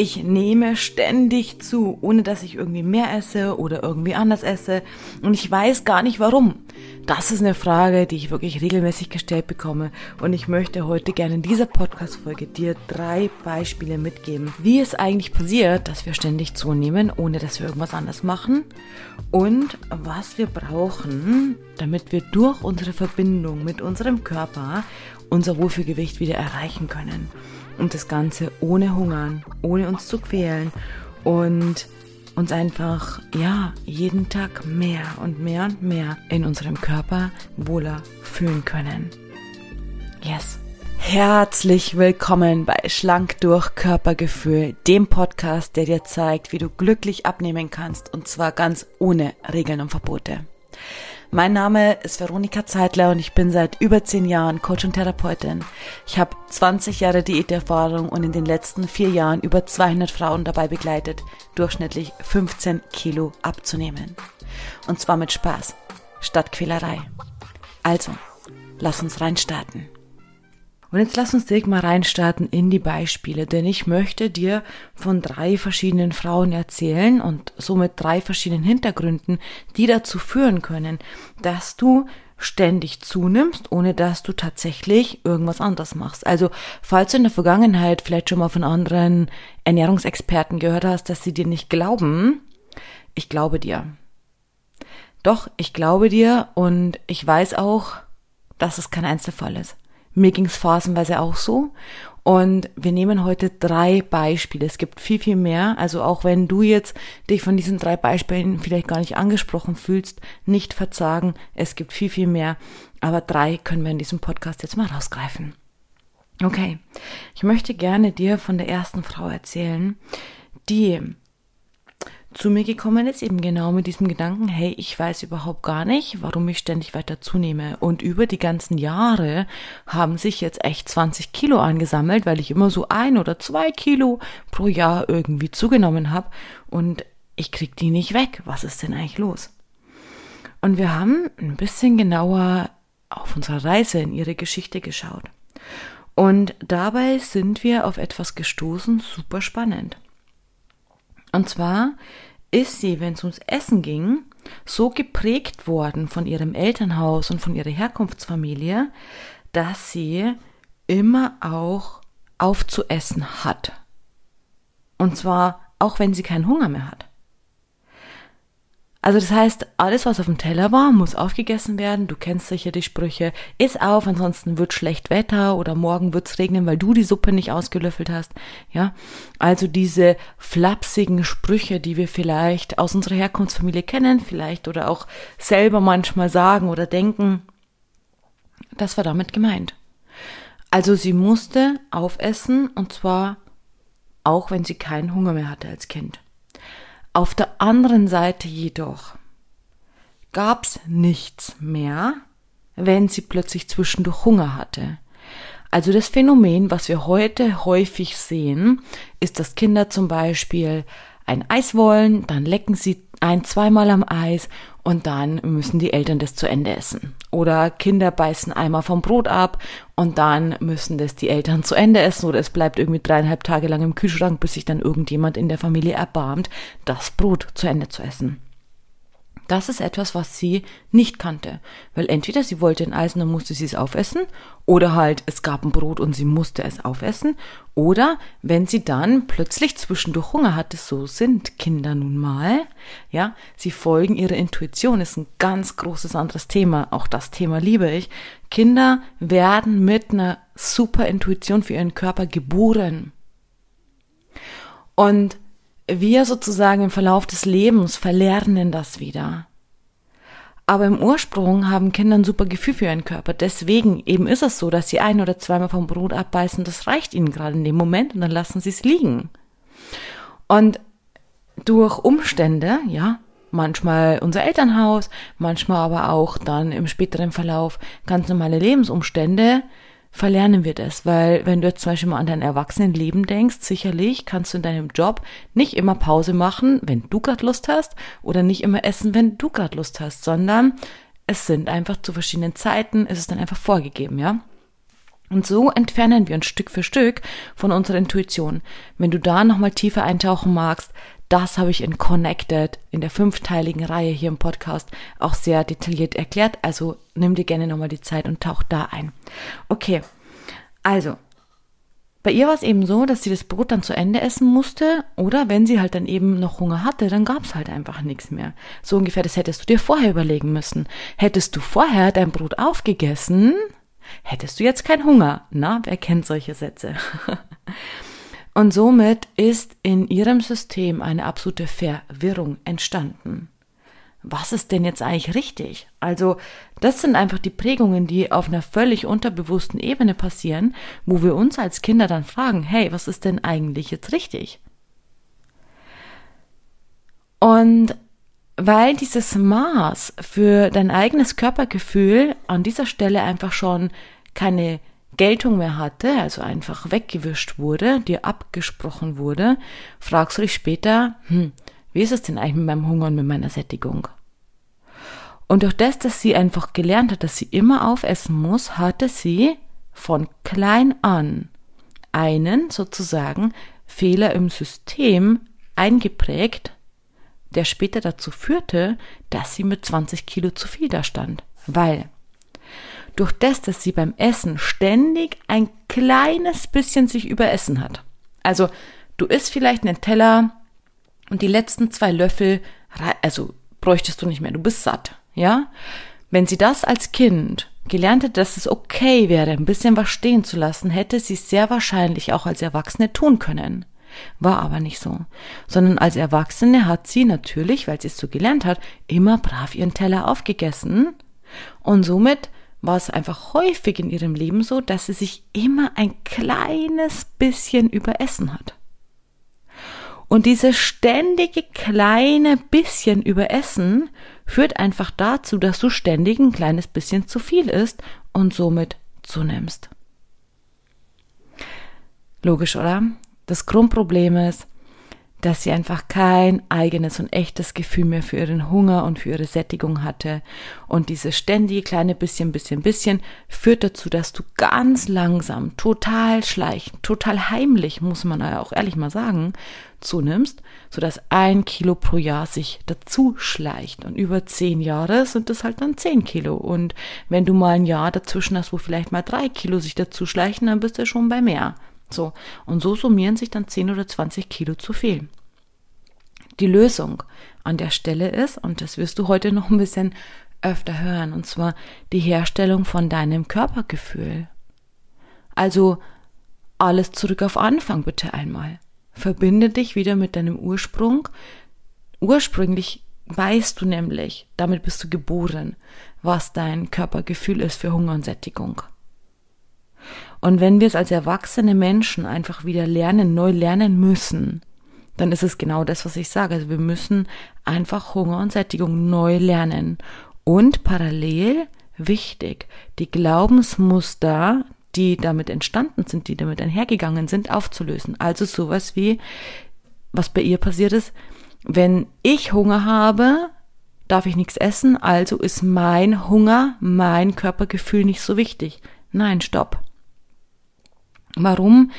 Ich nehme ständig zu, ohne dass ich irgendwie mehr esse oder irgendwie anders esse. Und ich weiß gar nicht warum. Das ist eine Frage, die ich wirklich regelmäßig gestellt bekomme. Und ich möchte heute gerne in dieser Podcast-Folge dir drei Beispiele mitgeben, wie es eigentlich passiert, dass wir ständig zunehmen, ohne dass wir irgendwas anders machen. Und was wir brauchen, damit wir durch unsere Verbindung mit unserem Körper unser Wohlfühlgewicht wieder erreichen können. Und das Ganze ohne Hungern, ohne uns zu quälen und uns einfach, ja, jeden Tag mehr und mehr und mehr in unserem Körper wohler fühlen können. Yes. Herzlich willkommen bei Schlank durch Körpergefühl, dem Podcast, der dir zeigt, wie du glücklich abnehmen kannst und zwar ganz ohne Regeln und Verbote. Mein Name ist Veronika Zeitler und ich bin seit über zehn Jahren Coach und Therapeutin. Ich habe 20 Jahre Diäterfahrung und in den letzten vier Jahren über 200 Frauen dabei begleitet, durchschnittlich 15 Kilo abzunehmen. Und zwar mit Spaß, statt Quälerei. Also, lass uns reinstarten. Und jetzt lass uns direkt mal reinstarten in die Beispiele, denn ich möchte dir von drei verschiedenen Frauen erzählen und somit drei verschiedenen Hintergründen, die dazu führen können, dass du ständig zunimmst, ohne dass du tatsächlich irgendwas anderes machst. Also, falls du in der Vergangenheit vielleicht schon mal von anderen Ernährungsexperten gehört hast, dass sie dir nicht glauben, ich glaube dir. Doch, ich glaube dir und ich weiß auch, dass es kein Einzelfall ist. Mir ging es phasenweise auch so. Und wir nehmen heute drei Beispiele. Es gibt viel, viel mehr. Also auch wenn du jetzt dich von diesen drei Beispielen vielleicht gar nicht angesprochen fühlst, nicht verzagen. Es gibt viel, viel mehr. Aber drei können wir in diesem Podcast jetzt mal rausgreifen. Okay. Ich möchte gerne dir von der ersten Frau erzählen, die zu mir gekommen ist, eben genau mit diesem Gedanken, hey, ich weiß überhaupt gar nicht, warum ich ständig weiter zunehme. Und über die ganzen Jahre haben sich jetzt echt 20 Kilo angesammelt, weil ich immer so ein oder zwei Kilo pro Jahr irgendwie zugenommen habe. Und ich krieg die nicht weg. Was ist denn eigentlich los? Und wir haben ein bisschen genauer auf unserer Reise in ihre Geschichte geschaut. Und dabei sind wir auf etwas gestoßen, super spannend. Und zwar ist sie, wenn es ums Essen ging, so geprägt worden von ihrem Elternhaus und von ihrer Herkunftsfamilie, dass sie immer auch aufzuessen hat. Und zwar auch wenn sie keinen Hunger mehr hat. Also das heißt, alles, was auf dem Teller war, muss aufgegessen werden. Du kennst sicher die Sprüche, iss auf, ansonsten wird schlecht Wetter oder morgen wird's regnen, weil du die Suppe nicht ausgelöffelt hast. Ja, also diese flapsigen Sprüche, die wir vielleicht aus unserer Herkunftsfamilie kennen, vielleicht oder auch selber manchmal sagen oder denken, das war damit gemeint. Also sie musste aufessen und zwar auch wenn sie keinen Hunger mehr hatte als Kind. Auf der anderen Seite jedoch gab's nichts mehr, wenn sie plötzlich zwischendurch Hunger hatte. Also das Phänomen, was wir heute häufig sehen, ist, dass Kinder zum Beispiel ein Eis wollen, dann lecken sie ein, zweimal am Eis und dann müssen die Eltern das zu Ende essen. Oder Kinder beißen einmal vom Brot ab und dann müssen das die Eltern zu Ende essen oder es bleibt irgendwie dreieinhalb Tage lang im Kühlschrank, bis sich dann irgendjemand in der Familie erbarmt, das Brot zu Ende zu essen. Das ist etwas, was sie nicht kannte. Weil entweder sie wollte ein Eis und dann musste sie es aufessen, oder halt es gab ein Brot und sie musste es aufessen, oder wenn sie dann plötzlich zwischendurch Hunger hatte, so sind Kinder nun mal, ja, sie folgen ihrer Intuition, ist ein ganz großes anderes Thema. Auch das Thema liebe ich. Kinder werden mit einer super Intuition für ihren Körper geboren. Und wir sozusagen im Verlauf des Lebens verlernen das wieder. Aber im Ursprung haben Kinder ein super Gefühl für ihren Körper. Deswegen eben ist es so, dass sie ein oder zweimal vom Brot abbeißen. Das reicht ihnen gerade in dem Moment und dann lassen sie es liegen. Und durch Umstände, ja, manchmal unser Elternhaus, manchmal aber auch dann im späteren Verlauf ganz normale Lebensumstände, verlernen wir das, weil wenn du jetzt zum Beispiel mal an dein Erwachsenenleben denkst, sicherlich kannst du in deinem Job nicht immer Pause machen, wenn du gerade Lust hast, oder nicht immer essen, wenn du gerade Lust hast, sondern es sind einfach zu verschiedenen Zeiten, ist es dann einfach vorgegeben, ja. Und so entfernen wir uns Stück für Stück von unserer Intuition. Wenn du da nochmal tiefer eintauchen magst, das habe ich in Connected, in der fünfteiligen Reihe hier im Podcast, auch sehr detailliert erklärt. Also nimm dir gerne nochmal die Zeit und tauch da ein. Okay, also. Bei ihr war es eben so, dass sie das Brot dann zu Ende essen musste oder wenn sie halt dann eben noch Hunger hatte, dann gab es halt einfach nichts mehr. So ungefähr, das hättest du dir vorher überlegen müssen. Hättest du vorher dein Brot aufgegessen, hättest du jetzt keinen Hunger. Na, wer kennt solche Sätze? Und somit ist in ihrem System eine absolute Verwirrung entstanden. Was ist denn jetzt eigentlich richtig? Also, das sind einfach die Prägungen, die auf einer völlig unterbewussten Ebene passieren, wo wir uns als Kinder dann fragen, hey, was ist denn eigentlich jetzt richtig? Und weil dieses Maß für dein eigenes Körpergefühl an dieser Stelle einfach schon keine Geltung mehr hatte, also einfach weggewischt wurde, dir abgesprochen wurde, fragst du dich später, hm, wie ist es denn eigentlich mit meinem Hunger und mit meiner Sättigung? Und durch das, dass sie einfach gelernt hat, dass sie immer aufessen muss, hatte sie von klein an einen sozusagen Fehler im System eingeprägt, der später dazu führte, dass sie mit 20 Kilo zu viel da stand. Weil durch das, dass sie beim Essen ständig ein kleines bisschen sich überessen hat. Also du isst vielleicht einen Teller und die letzten zwei Löffel, also bräuchtest du nicht mehr, du bist satt, ja? Wenn sie das als Kind gelernt hätte, dass es okay wäre, ein bisschen was stehen zu lassen, hätte sie es sehr wahrscheinlich auch als Erwachsene tun können. War aber nicht so. Sondern als Erwachsene hat sie natürlich, weil sie es so gelernt hat, immer brav ihren Teller aufgegessen und somit war es einfach häufig in ihrem Leben so, dass sie sich immer ein kleines bisschen überessen hat. Und dieses ständige kleine bisschen überessen führt einfach dazu, dass du ständig ein kleines bisschen zu viel isst und somit zunimmst. Logisch, oder? Das Grundproblem ist, dass sie einfach kein eigenes und echtes Gefühl mehr für ihren Hunger und für ihre Sättigung hatte. Und dieses ständige kleine bisschen, bisschen, bisschen führt dazu, dass du ganz langsam, total schleichend, total heimlich, muss man auch ehrlich mal sagen, zunimmst, sodass ein Kilo pro Jahr sich dazu schleicht. Und über zehn Jahre sind es halt dann zehn Kilo. Und wenn du mal ein Jahr dazwischen hast, wo vielleicht mal drei Kilo sich dazu schleichen, dann bist du schon bei mehr. So. Und so summieren sich dann 10 oder 20 Kilo zu viel. Die Lösung an der Stelle ist, und das wirst du heute noch ein bisschen öfter hören, und zwar die Herstellung von deinem Körpergefühl. Also alles zurück auf Anfang bitte einmal. Verbinde dich wieder mit deinem Ursprung. Ursprünglich weißt du nämlich, damit bist du geboren, was dein Körpergefühl ist für Hunger und Sättigung. Und wenn wir es als erwachsene Menschen einfach wieder lernen, neu lernen müssen, dann ist es genau das, was ich sage. Also wir müssen einfach Hunger und Sättigung neu lernen. Und parallel, wichtig, die Glaubensmuster, die damit entstanden sind, die damit einhergegangen sind, aufzulösen. Also sowas wie, was bei ihr passiert ist, wenn ich Hunger habe, darf ich nichts essen, also ist mein Hunger, mein Körpergefühl nicht so wichtig. Nein, stopp. Warum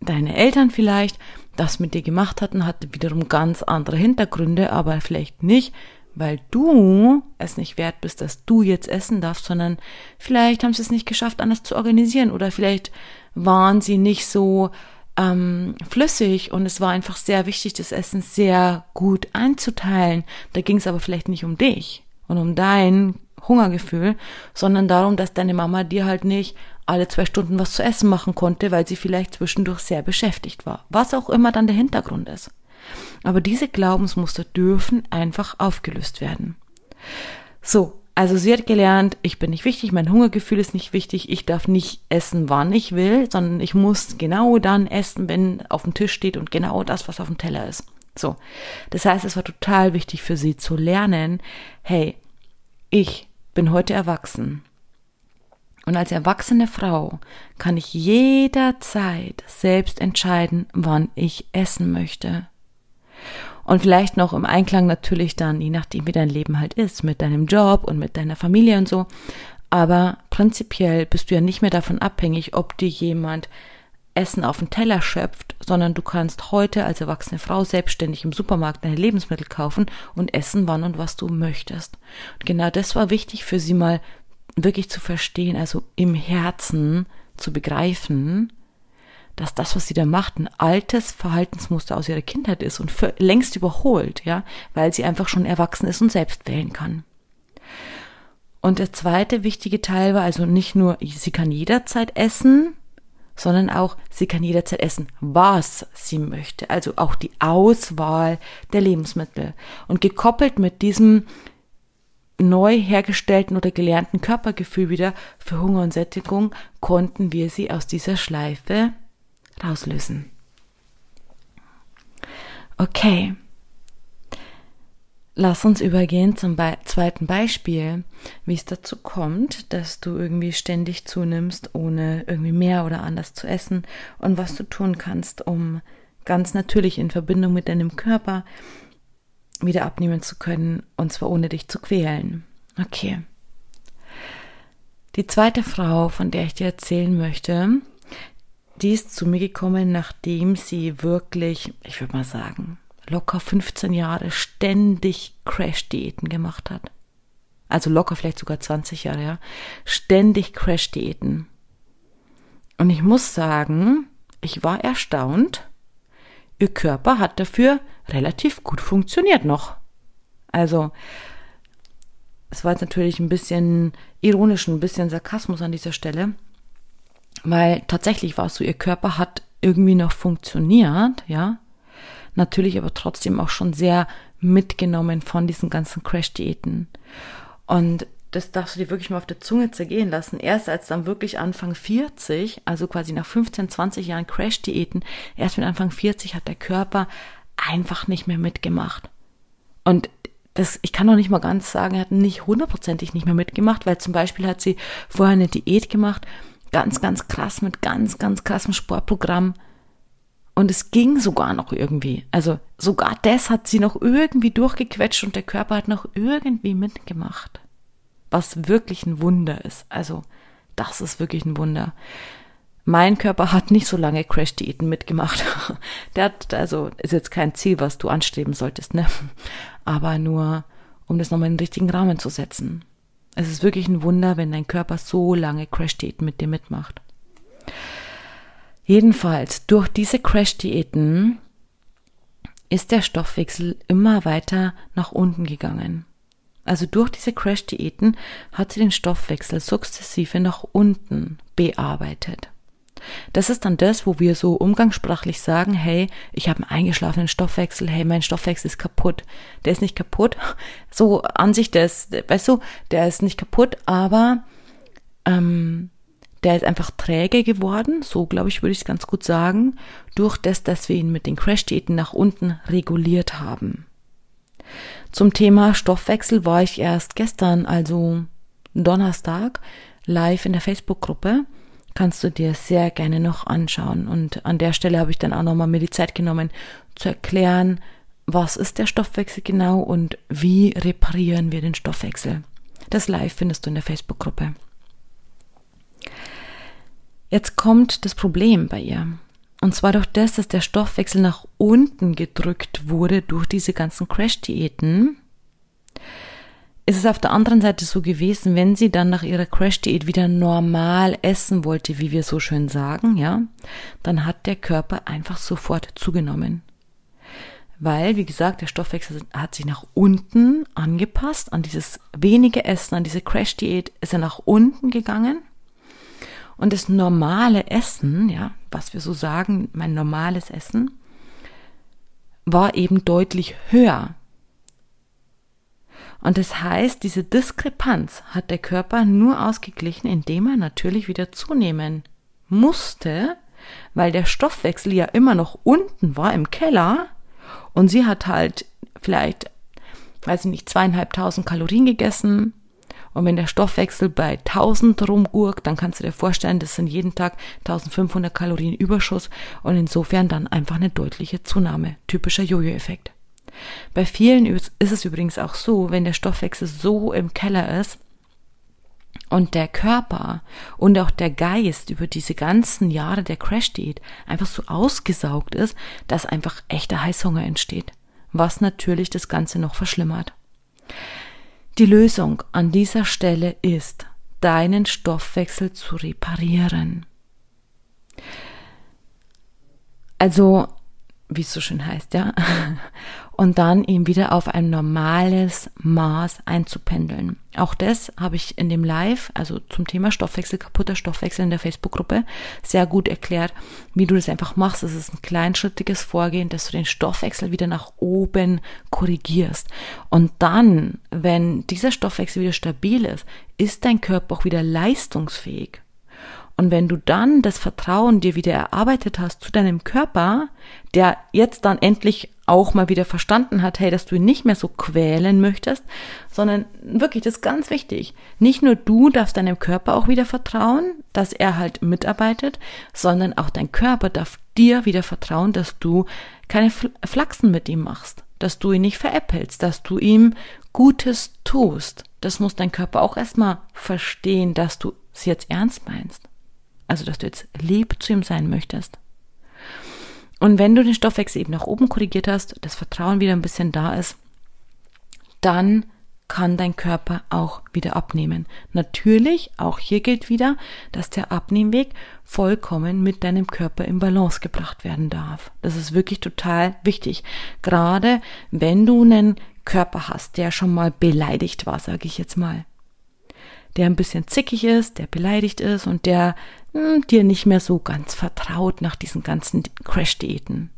deine Eltern vielleicht das mit dir gemacht hatten, hatte wiederum ganz andere Hintergründe, aber vielleicht nicht, weil du es nicht wert bist, dass du jetzt essen darfst, sondern vielleicht haben sie es nicht geschafft, anders zu organisieren oder vielleicht waren sie nicht so ähm, flüssig und es war einfach sehr wichtig, das Essen sehr gut einzuteilen. Da ging es aber vielleicht nicht um dich und um dein Hungergefühl, sondern darum, dass deine Mama dir halt nicht alle zwei Stunden was zu essen machen konnte, weil sie vielleicht zwischendurch sehr beschäftigt war. Was auch immer dann der Hintergrund ist. Aber diese Glaubensmuster dürfen einfach aufgelöst werden. So, also sie hat gelernt, ich bin nicht wichtig, mein Hungergefühl ist nicht wichtig, ich darf nicht essen, wann ich will, sondern ich muss genau dann essen, wenn auf dem Tisch steht und genau das, was auf dem Teller ist. So. Das heißt, es war total wichtig für sie zu lernen, hey, ich bin heute erwachsen. Und als erwachsene Frau kann ich jederzeit selbst entscheiden, wann ich essen möchte. Und vielleicht noch im Einklang natürlich dann, je nachdem wie dein Leben halt ist, mit deinem Job und mit deiner Familie und so. Aber prinzipiell bist du ja nicht mehr davon abhängig, ob dir jemand Essen auf den Teller schöpft, sondern du kannst heute als erwachsene Frau selbstständig im Supermarkt deine Lebensmittel kaufen und essen, wann und was du möchtest. Und genau das war wichtig für sie mal wirklich zu verstehen, also im Herzen zu begreifen, dass das, was sie da macht, ein altes Verhaltensmuster aus ihrer Kindheit ist und für, längst überholt, ja, weil sie einfach schon erwachsen ist und selbst wählen kann. Und der zweite wichtige Teil war also nicht nur, sie kann jederzeit essen, sondern auch, sie kann jederzeit essen, was sie möchte. Also auch die Auswahl der Lebensmittel. Und gekoppelt mit diesem neu hergestellten oder gelernten Körpergefühl wieder für Hunger und Sättigung konnten wir sie aus dieser Schleife rauslösen. Okay. Lass uns übergehen zum Be zweiten Beispiel, wie es dazu kommt, dass du irgendwie ständig zunimmst, ohne irgendwie mehr oder anders zu essen und was du tun kannst, um ganz natürlich in Verbindung mit deinem Körper wieder abnehmen zu können und zwar ohne dich zu quälen. Okay. Die zweite Frau, von der ich dir erzählen möchte, die ist zu mir gekommen, nachdem sie wirklich, ich würde mal sagen, locker 15 Jahre ständig Crash-Diäten gemacht hat. Also locker vielleicht sogar 20 Jahre, ja. Ständig Crash-Diäten. Und ich muss sagen, ich war erstaunt. Ihr Körper hat dafür relativ gut funktioniert noch. Also, es war jetzt natürlich ein bisschen ironisch, ein bisschen Sarkasmus an dieser Stelle, weil tatsächlich war es so, ihr Körper hat irgendwie noch funktioniert, ja natürlich aber trotzdem auch schon sehr mitgenommen von diesen ganzen Crash-Diäten. Und das darfst du dir wirklich mal auf der Zunge zergehen lassen. Erst als dann wirklich Anfang 40, also quasi nach 15, 20 Jahren Crash-Diäten, erst mit Anfang 40 hat der Körper einfach nicht mehr mitgemacht. Und das, ich kann noch nicht mal ganz sagen, er hat nicht hundertprozentig nicht mehr mitgemacht, weil zum Beispiel hat sie vorher eine Diät gemacht, ganz, ganz krass mit ganz, ganz krassem Sportprogramm und es ging sogar noch irgendwie. Also sogar das hat sie noch irgendwie durchgequetscht und der Körper hat noch irgendwie mitgemacht. Was wirklich ein Wunder ist. Also das ist wirklich ein Wunder. Mein Körper hat nicht so lange Crash-Diäten mitgemacht. Der hat, also, ist jetzt kein Ziel, was du anstreben solltest, ne? Aber nur, um das nochmal in den richtigen Rahmen zu setzen. Es ist wirklich ein Wunder, wenn dein Körper so lange Crash-Diäten mit dir mitmacht. Jedenfalls, durch diese Crash-Diäten ist der Stoffwechsel immer weiter nach unten gegangen. Also durch diese Crash-Diäten hat sie den Stoffwechsel sukzessive nach unten bearbeitet. Das ist dann das, wo wir so umgangssprachlich sagen, hey, ich habe einen eingeschlafenen Stoffwechsel, hey, mein Stoffwechsel ist kaputt. Der ist nicht kaputt. So an sich, der ist, weißt du, der ist nicht kaputt, aber ähm, der ist einfach träge geworden, so glaube ich, würde ich es ganz gut sagen, durch das, dass wir ihn mit den Crash-Diäten nach unten reguliert haben. Zum Thema Stoffwechsel war ich erst gestern, also Donnerstag, live in der Facebook-Gruppe. Kannst du dir sehr gerne noch anschauen. Und an der Stelle habe ich dann auch nochmal mir die Zeit genommen, zu erklären, was ist der Stoffwechsel genau und wie reparieren wir den Stoffwechsel. Das Live findest du in der Facebook-Gruppe. Jetzt kommt das Problem bei ihr. Und zwar durch das, dass der Stoffwechsel nach unten gedrückt wurde durch diese ganzen Crash-Diäten, ist es auf der anderen Seite so gewesen, wenn sie dann nach ihrer Crash-Diät wieder normal essen wollte, wie wir so schön sagen, ja, dann hat der Körper einfach sofort zugenommen. Weil, wie gesagt, der Stoffwechsel hat sich nach unten angepasst, an dieses wenige Essen, an diese Crash-Diät ist er nach unten gegangen und das normale Essen, ja, was wir so sagen, mein normales Essen, war eben deutlich höher. Und das heißt, diese Diskrepanz hat der Körper nur ausgeglichen, indem er natürlich wieder zunehmen musste, weil der Stoffwechsel ja immer noch unten war im Keller und sie hat halt vielleicht, weiß ich nicht, zweieinhalbtausend Kalorien gegessen, und wenn der Stoffwechsel bei 1000 rumgurkt, dann kannst du dir vorstellen, das sind jeden Tag 1500 Kalorien Überschuss und insofern dann einfach eine deutliche Zunahme. Typischer Jojo-Effekt. Bei vielen ist es übrigens auch so, wenn der Stoffwechsel so im Keller ist und der Körper und auch der Geist über diese ganzen Jahre der Crash-Diät einfach so ausgesaugt ist, dass einfach echter Heißhunger entsteht, was natürlich das Ganze noch verschlimmert. Die Lösung an dieser Stelle ist, deinen Stoffwechsel zu reparieren. Also, wie es so schön heißt, ja. Und dann ihn wieder auf ein normales Maß einzupendeln. Auch das habe ich in dem Live, also zum Thema Stoffwechsel, kaputter Stoffwechsel in der Facebook-Gruppe, sehr gut erklärt, wie du das einfach machst. Es ist ein kleinschrittiges Vorgehen, dass du den Stoffwechsel wieder nach oben korrigierst. Und dann, wenn dieser Stoffwechsel wieder stabil ist, ist dein Körper auch wieder leistungsfähig. Und wenn du dann das Vertrauen dir wieder erarbeitet hast zu deinem Körper, der jetzt dann endlich auch mal wieder verstanden hat, hey, dass du ihn nicht mehr so quälen möchtest, sondern wirklich, das ist ganz wichtig. Nicht nur du darfst deinem Körper auch wieder vertrauen, dass er halt mitarbeitet, sondern auch dein Körper darf dir wieder vertrauen, dass du keine Flachsen mit ihm machst, dass du ihn nicht veräppelst, dass du ihm Gutes tust. Das muss dein Körper auch erstmal verstehen, dass du es jetzt ernst meinst. Also, dass du jetzt lieb zu ihm sein möchtest. Und wenn du den Stoffwechsel eben nach oben korrigiert hast, das Vertrauen wieder ein bisschen da ist, dann kann dein Körper auch wieder abnehmen. Natürlich, auch hier gilt wieder, dass der Abnehmweg vollkommen mit deinem Körper in Balance gebracht werden darf. Das ist wirklich total wichtig. Gerade wenn du einen Körper hast, der schon mal beleidigt war, sage ich jetzt mal. Der ein bisschen zickig ist, der beleidigt ist und der hm, dir nicht mehr so ganz vertraut nach diesen ganzen Crash-Diäten,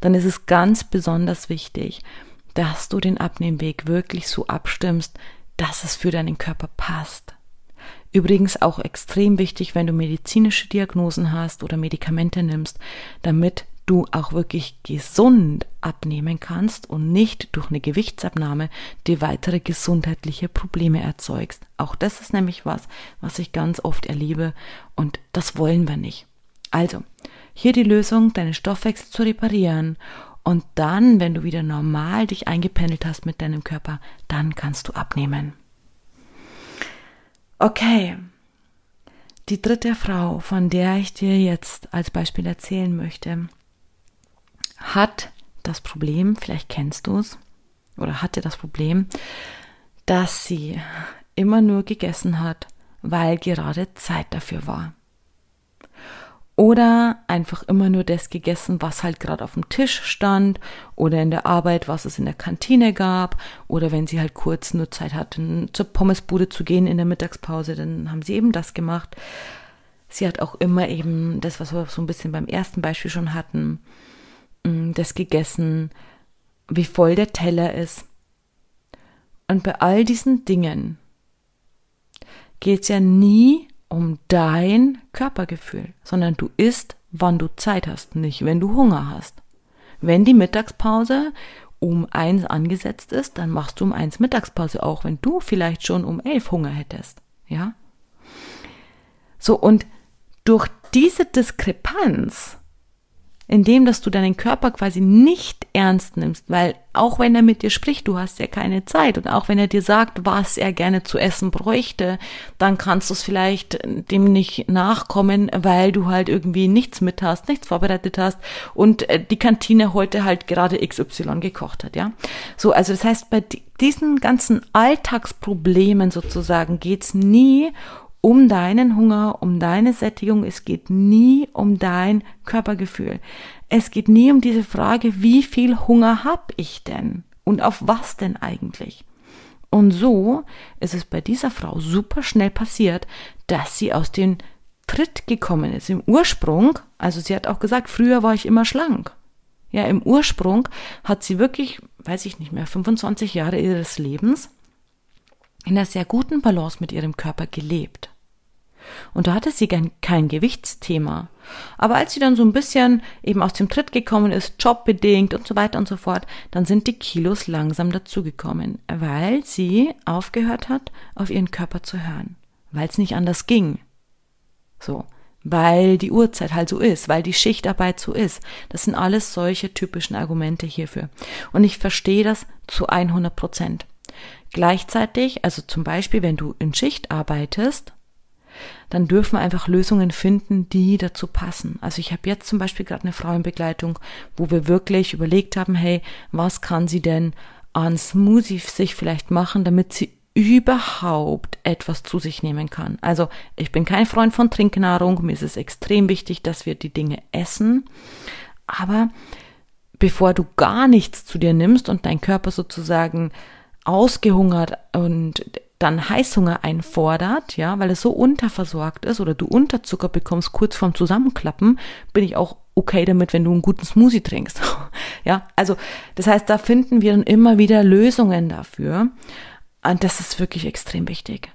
dann ist es ganz besonders wichtig, dass du den Abnehmweg wirklich so abstimmst, dass es für deinen Körper passt. Übrigens auch extrem wichtig, wenn du medizinische Diagnosen hast oder Medikamente nimmst, damit du auch wirklich gesund abnehmen kannst und nicht durch eine Gewichtsabnahme die weitere gesundheitliche Probleme erzeugst. Auch das ist nämlich was, was ich ganz oft erlebe und das wollen wir nicht. Also, hier die Lösung, deinen Stoffwechsel zu reparieren und dann, wenn du wieder normal dich eingependelt hast mit deinem Körper, dann kannst du abnehmen. Okay. Die dritte Frau, von der ich dir jetzt als Beispiel erzählen möchte, hat das Problem, vielleicht kennst du es, oder hatte das Problem, dass sie immer nur gegessen hat, weil gerade Zeit dafür war. Oder einfach immer nur das gegessen, was halt gerade auf dem Tisch stand oder in der Arbeit, was es in der Kantine gab. Oder wenn sie halt kurz nur Zeit hatten, zur Pommesbude zu gehen in der Mittagspause, dann haben sie eben das gemacht. Sie hat auch immer eben das, was wir so ein bisschen beim ersten Beispiel schon hatten, das gegessen, wie voll der Teller ist. Und bei all diesen Dingen geht es ja nie um dein Körpergefühl, sondern du isst, wann du Zeit hast, nicht wenn du Hunger hast. Wenn die Mittagspause um eins angesetzt ist, dann machst du um eins Mittagspause auch, wenn du vielleicht schon um elf Hunger hättest, ja? So, und durch diese Diskrepanz indem dass du deinen Körper quasi nicht ernst nimmst, weil auch wenn er mit dir spricht, du hast ja keine Zeit und auch wenn er dir sagt, was er gerne zu essen bräuchte, dann kannst du es vielleicht dem nicht nachkommen, weil du halt irgendwie nichts mit hast, nichts vorbereitet hast und äh, die Kantine heute halt gerade XY gekocht hat, ja. So, also das heißt, bei diesen ganzen Alltagsproblemen sozusagen geht's nie um deinen Hunger, um deine Sättigung. Es geht nie um dein Körpergefühl. Es geht nie um diese Frage, wie viel Hunger hab ich denn? Und auf was denn eigentlich? Und so ist es bei dieser Frau super schnell passiert, dass sie aus dem Tritt gekommen ist. Im Ursprung, also sie hat auch gesagt, früher war ich immer schlank. Ja, im Ursprung hat sie wirklich, weiß ich nicht mehr, 25 Jahre ihres Lebens in einer sehr guten Balance mit ihrem Körper gelebt. Und da hatte sie kein Gewichtsthema. Aber als sie dann so ein bisschen eben aus dem Tritt gekommen ist, jobbedingt und so weiter und so fort, dann sind die Kilos langsam dazugekommen, weil sie aufgehört hat, auf ihren Körper zu hören. Weil es nicht anders ging. So. Weil die Uhrzeit halt so ist, weil die Schichtarbeit so ist. Das sind alles solche typischen Argumente hierfür. Und ich verstehe das zu 100 Prozent. Gleichzeitig, also zum Beispiel, wenn du in Schicht arbeitest, dann dürfen wir einfach Lösungen finden, die dazu passen. Also ich habe jetzt zum Beispiel gerade eine Frauenbegleitung, wo wir wirklich überlegt haben, hey, was kann sie denn an Smoothie sich vielleicht machen, damit sie überhaupt etwas zu sich nehmen kann. Also ich bin kein Freund von Trinknahrung, mir ist es extrem wichtig, dass wir die Dinge essen, aber bevor du gar nichts zu dir nimmst und dein Körper sozusagen ausgehungert und dann Heißhunger einfordert, ja, weil es so unterversorgt ist oder du Unterzucker bekommst kurz vorm Zusammenklappen, bin ich auch okay damit, wenn du einen guten Smoothie trinkst. ja, also das heißt, da finden wir dann immer wieder Lösungen dafür. Und das ist wirklich extrem wichtig.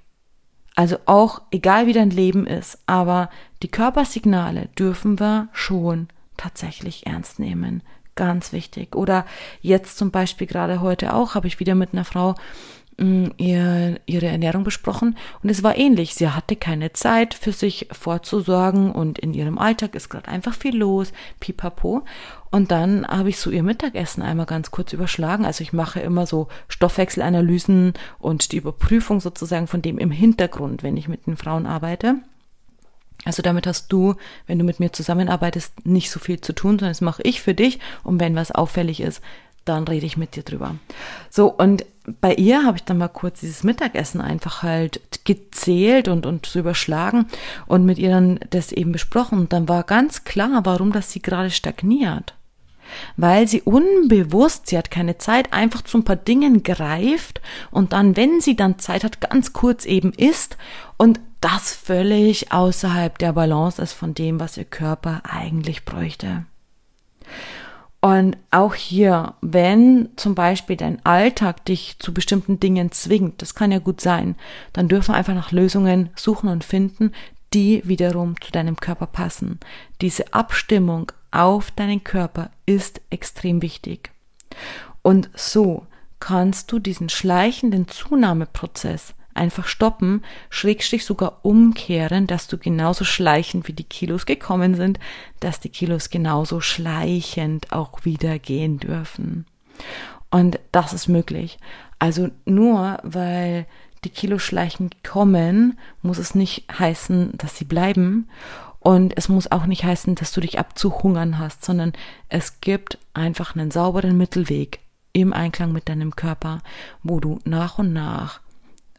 Also auch, egal wie dein Leben ist, aber die Körpersignale dürfen wir schon tatsächlich ernst nehmen. Ganz wichtig. Oder jetzt zum Beispiel gerade heute auch habe ich wieder mit einer Frau mm, ihr, ihre Ernährung besprochen und es war ähnlich. Sie hatte keine Zeit für sich vorzusorgen und in ihrem Alltag ist gerade einfach viel los, pipapo. Und dann habe ich so ihr Mittagessen einmal ganz kurz überschlagen. Also ich mache immer so Stoffwechselanalysen und die Überprüfung sozusagen von dem im Hintergrund, wenn ich mit den Frauen arbeite. Also damit hast du, wenn du mit mir zusammenarbeitest, nicht so viel zu tun, sondern das mache ich für dich. Und wenn was auffällig ist, dann rede ich mit dir drüber. So, und bei ihr habe ich dann mal kurz dieses Mittagessen einfach halt gezählt und, und so überschlagen und mit ihr dann das eben besprochen. Und dann war ganz klar, warum das sie gerade stagniert. Weil sie unbewusst, sie hat keine Zeit, einfach zu ein paar Dingen greift und dann, wenn sie dann Zeit hat, ganz kurz eben isst und das völlig außerhalb der Balance ist von dem, was ihr Körper eigentlich bräuchte. Und auch hier, wenn zum Beispiel dein Alltag dich zu bestimmten Dingen zwingt, das kann ja gut sein, dann dürfen wir einfach nach Lösungen suchen und finden, die wiederum zu deinem Körper passen. Diese Abstimmung auf deinen Körper ist extrem wichtig. Und so kannst du diesen schleichenden Zunahmeprozess einfach stoppen, schrägstrich sogar umkehren, dass du genauso schleichend wie die Kilos gekommen sind, dass die Kilos genauso schleichend auch wieder gehen dürfen. Und das ist möglich. Also nur weil die Kilos schleichend kommen, muss es nicht heißen, dass sie bleiben. Und es muss auch nicht heißen, dass du dich abzuhungern hast, sondern es gibt einfach einen sauberen Mittelweg im Einklang mit deinem Körper, wo du nach und nach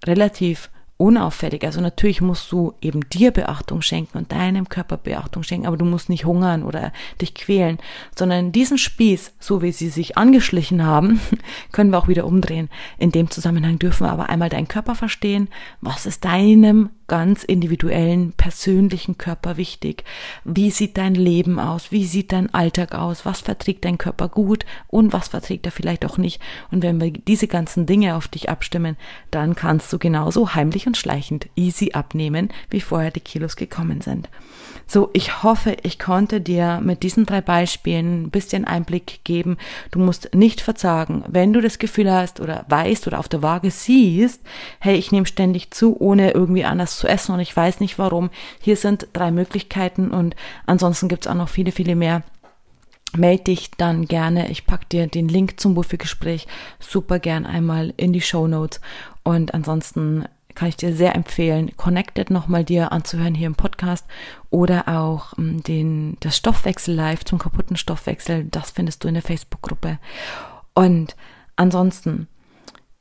relativ unauffällig. Also natürlich musst du eben dir Beachtung schenken und deinem Körper Beachtung schenken, aber du musst nicht hungern oder dich quälen, sondern diesen Spieß, so wie sie sich angeschlichen haben, können wir auch wieder umdrehen. In dem Zusammenhang dürfen wir aber einmal deinen Körper verstehen. Was ist deinem ganz individuellen, persönlichen Körper wichtig. Wie sieht dein Leben aus? Wie sieht dein Alltag aus? Was verträgt dein Körper gut und was verträgt er vielleicht auch nicht? Und wenn wir diese ganzen Dinge auf dich abstimmen, dann kannst du genauso heimlich und schleichend easy abnehmen, wie vorher die Kilos gekommen sind. So, ich hoffe, ich konnte dir mit diesen drei Beispielen ein bisschen Einblick geben. Du musst nicht verzagen, wenn du das Gefühl hast oder weißt oder auf der Waage siehst, hey, ich nehme ständig zu, ohne irgendwie anders zu essen und ich weiß nicht warum. Hier sind drei Möglichkeiten und ansonsten gibt's auch noch viele, viele mehr melde dich dann gerne. Ich pack dir den Link zum Wohlfühlgespräch super gern einmal in die Show Notes. Und ansonsten kann ich dir sehr empfehlen, Connected nochmal dir anzuhören hier im Podcast oder auch ähm, den, das Stoffwechsel live zum kaputten Stoffwechsel. Das findest du in der Facebook-Gruppe. Und ansonsten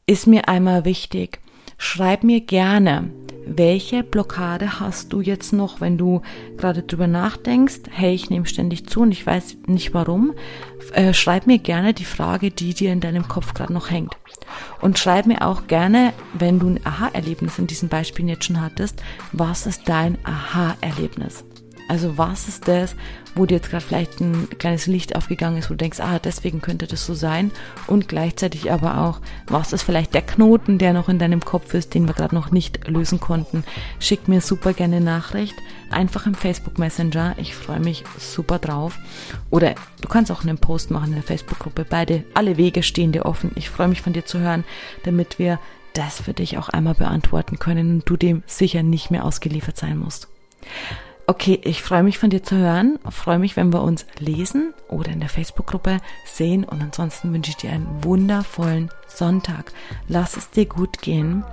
ist mir einmal wichtig, schreib mir gerne, welche Blockade hast du jetzt noch, wenn du gerade drüber nachdenkst, hey, ich nehme ständig zu und ich weiß nicht warum, äh, schreib mir gerne die Frage, die dir in deinem Kopf gerade noch hängt. Und schreib mir auch gerne, wenn du ein Aha-Erlebnis in diesen Beispielen jetzt schon hattest, was ist dein Aha-Erlebnis? Also was ist das, wo dir jetzt gerade vielleicht ein kleines Licht aufgegangen ist, wo du denkst, ah, deswegen könnte das so sein. Und gleichzeitig aber auch, was ist vielleicht der Knoten, der noch in deinem Kopf ist, den wir gerade noch nicht lösen konnten. Schick mir super gerne Nachricht, einfach im Facebook Messenger. Ich freue mich super drauf. Oder du kannst auch einen Post machen in der Facebook-Gruppe. Beide, alle Wege stehen dir offen. Ich freue mich von dir zu hören, damit wir das für dich auch einmal beantworten können und du dem sicher nicht mehr ausgeliefert sein musst. Okay, ich freue mich von dir zu hören, freue mich, wenn wir uns lesen oder in der Facebook-Gruppe sehen und ansonsten wünsche ich dir einen wundervollen Sonntag. Lass es dir gut gehen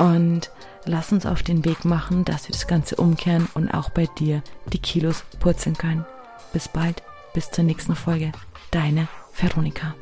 und lass uns auf den Weg machen, dass wir das Ganze umkehren und auch bei dir die Kilos purzeln können. Bis bald, bis zur nächsten Folge. Deine Veronika.